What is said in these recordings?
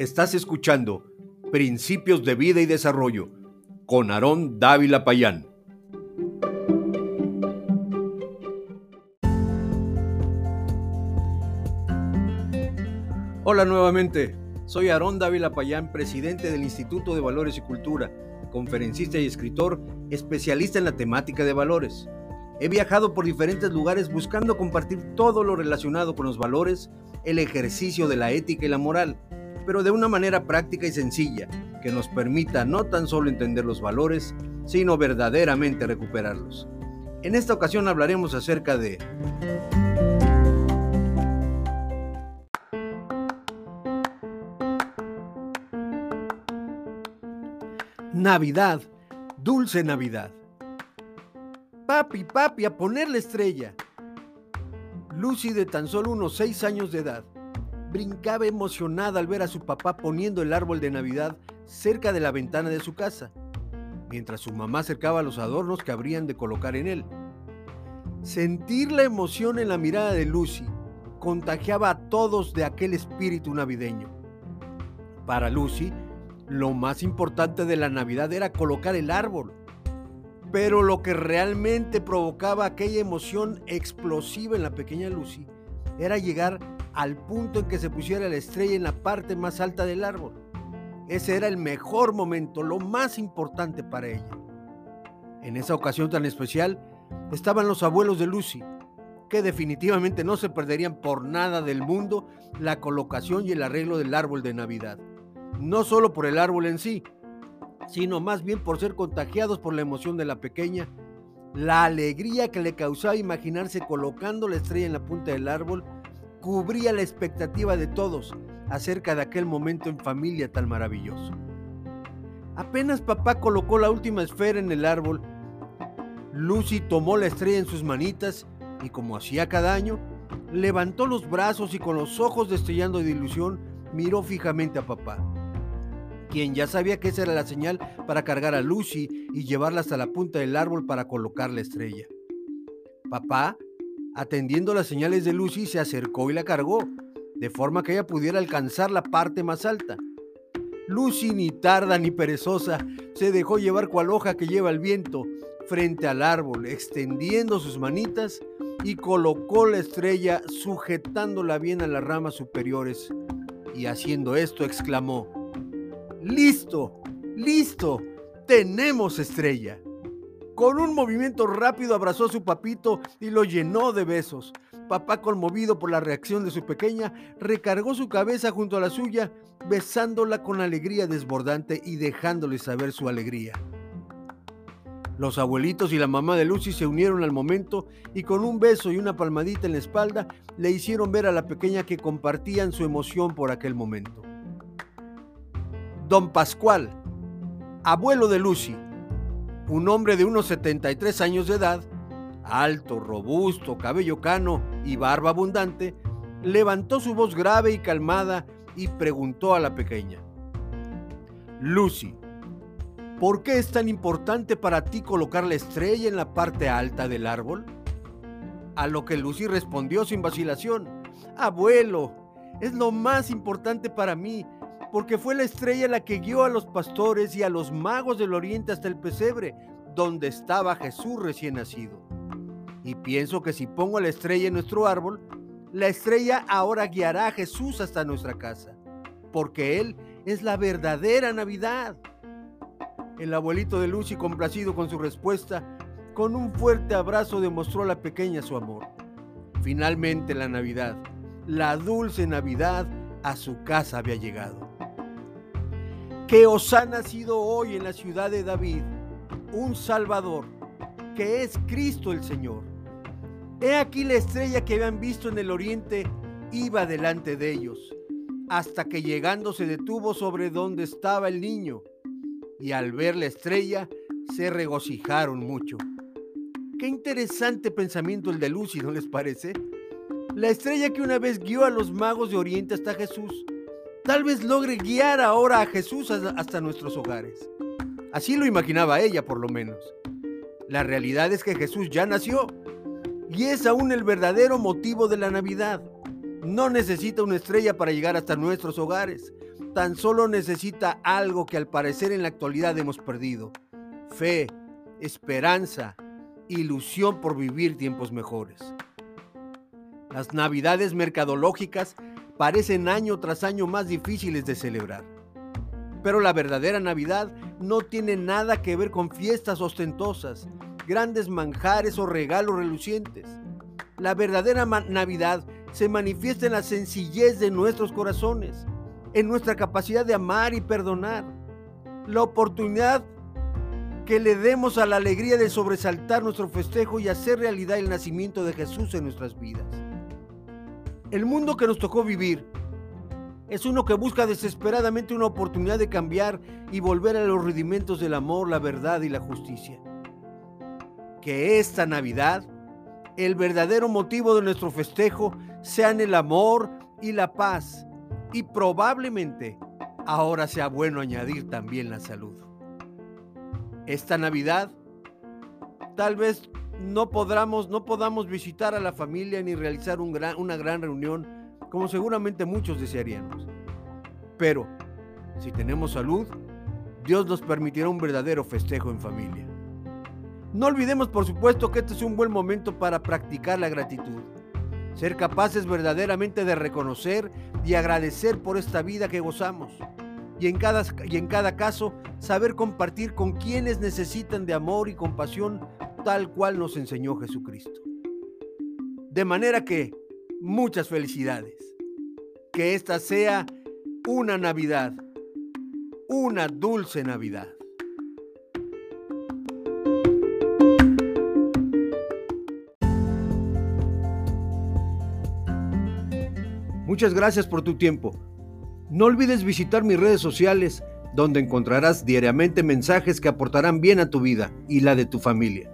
Estás escuchando Principios de Vida y Desarrollo con Aarón Dávila Payán. Hola nuevamente, soy Aarón Dávila Payán, presidente del Instituto de Valores y Cultura, conferencista y escritor, especialista en la temática de valores. He viajado por diferentes lugares buscando compartir todo lo relacionado con los valores, el ejercicio de la ética y la moral pero de una manera práctica y sencilla, que nos permita no tan solo entender los valores, sino verdaderamente recuperarlos. En esta ocasión hablaremos acerca de Navidad, dulce Navidad. Papi, papi, a poner la estrella. Lucy de tan solo unos seis años de edad brincaba emocionada al ver a su papá poniendo el árbol de Navidad cerca de la ventana de su casa, mientras su mamá acercaba los adornos que habrían de colocar en él. Sentir la emoción en la mirada de Lucy contagiaba a todos de aquel espíritu navideño. Para Lucy, lo más importante de la Navidad era colocar el árbol. Pero lo que realmente provocaba aquella emoción explosiva en la pequeña Lucy era llegar al punto en que se pusiera la estrella en la parte más alta del árbol. Ese era el mejor momento, lo más importante para ella. En esa ocasión tan especial estaban los abuelos de Lucy, que definitivamente no se perderían por nada del mundo la colocación y el arreglo del árbol de Navidad. No solo por el árbol en sí, sino más bien por ser contagiados por la emoción de la pequeña, la alegría que le causaba imaginarse colocando la estrella en la punta del árbol cubría la expectativa de todos acerca de aquel momento en familia tan maravilloso. Apenas papá colocó la última esfera en el árbol, Lucy tomó la estrella en sus manitas y como hacía cada año, levantó los brazos y con los ojos destellando de ilusión miró fijamente a papá, quien ya sabía que esa era la señal para cargar a Lucy y llevarla hasta la punta del árbol para colocar la estrella. Papá Atendiendo las señales de Lucy, se acercó y la cargó, de forma que ella pudiera alcanzar la parte más alta. Lucy, ni tarda ni perezosa, se dejó llevar cual hoja que lleva el viento frente al árbol, extendiendo sus manitas y colocó la estrella sujetándola bien a las ramas superiores. Y haciendo esto exclamó, ¡Listo! ¡Listo! ¡Tenemos estrella! Con un movimiento rápido abrazó a su papito y lo llenó de besos. Papá, conmovido por la reacción de su pequeña, recargó su cabeza junto a la suya, besándola con alegría desbordante y dejándole saber su alegría. Los abuelitos y la mamá de Lucy se unieron al momento y con un beso y una palmadita en la espalda le hicieron ver a la pequeña que compartían su emoción por aquel momento. Don Pascual, abuelo de Lucy, un hombre de unos 73 años de edad, alto, robusto, cabello cano y barba abundante, levantó su voz grave y calmada y preguntó a la pequeña, Lucy, ¿por qué es tan importante para ti colocar la estrella en la parte alta del árbol? A lo que Lucy respondió sin vacilación, Abuelo, es lo más importante para mí, porque fue la estrella la que guió a los pastores y a los magos del oriente hasta el pesebre, donde estaba Jesús recién nacido. Y pienso que si pongo la estrella en nuestro árbol, la estrella ahora guiará a Jesús hasta nuestra casa, porque Él es la verdadera Navidad. El abuelito de Lucy, complacido con su respuesta, con un fuerte abrazo demostró a la pequeña su amor. Finalmente la Navidad, la dulce Navidad, a su casa había llegado que os ha nacido hoy en la ciudad de David un Salvador, que es Cristo el Señor. He aquí la estrella que habían visto en el oriente iba delante de ellos, hasta que llegando se detuvo sobre donde estaba el niño, y al ver la estrella se regocijaron mucho. Qué interesante pensamiento el de Lucy, ¿no les parece? La estrella que una vez guió a los magos de Oriente hasta Jesús, tal vez logre guiar ahora a Jesús hasta nuestros hogares. Así lo imaginaba ella, por lo menos. La realidad es que Jesús ya nació y es aún el verdadero motivo de la Navidad. No necesita una estrella para llegar hasta nuestros hogares. Tan solo necesita algo que al parecer en la actualidad hemos perdido. Fe, esperanza, ilusión por vivir tiempos mejores. Las navidades mercadológicas parecen año tras año más difíciles de celebrar. Pero la verdadera Navidad no tiene nada que ver con fiestas ostentosas, grandes manjares o regalos relucientes. La verdadera Navidad se manifiesta en la sencillez de nuestros corazones, en nuestra capacidad de amar y perdonar. La oportunidad que le demos a la alegría de sobresaltar nuestro festejo y hacer realidad el nacimiento de Jesús en nuestras vidas. El mundo que nos tocó vivir es uno que busca desesperadamente una oportunidad de cambiar y volver a los rudimentos del amor, la verdad y la justicia. Que esta Navidad, el verdadero motivo de nuestro festejo, sean el amor y la paz. Y probablemente ahora sea bueno añadir también la salud esta Navidad tal vez no podamos, no podamos visitar a la familia ni realizar un gran, una gran reunión como seguramente muchos desearíamos. Pero si tenemos salud, Dios nos permitirá un verdadero festejo en familia. No olvidemos, por supuesto, que este es un buen momento para practicar la gratitud. Ser capaces verdaderamente de reconocer y agradecer por esta vida que gozamos y en cada, y en cada caso saber compartir con quienes necesitan de amor y compasión tal cual nos enseñó Jesucristo. De manera que muchas felicidades. Que esta sea una Navidad, una dulce Navidad. Muchas gracias por tu tiempo. No olvides visitar mis redes sociales, donde encontrarás diariamente mensajes que aportarán bien a tu vida y la de tu familia.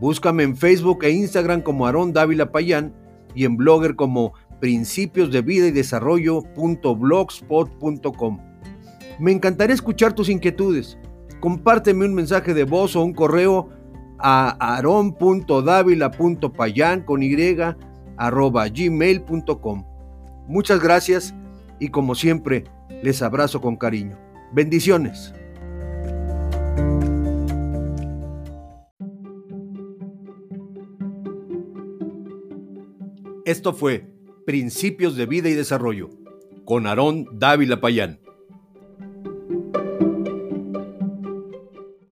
Búscame en Facebook e Instagram como Aarón Dávila Payán y en Blogger como principios de vida y desarrollo.blogspot.com. Me encantaría escuchar tus inquietudes. Compárteme un mensaje de voz o un correo a aron.davila.payan con y arroba gmail.com. Muchas gracias y como siempre les abrazo con cariño. Bendiciones. Esto fue Principios de Vida y Desarrollo con Aarón Dávila Payán.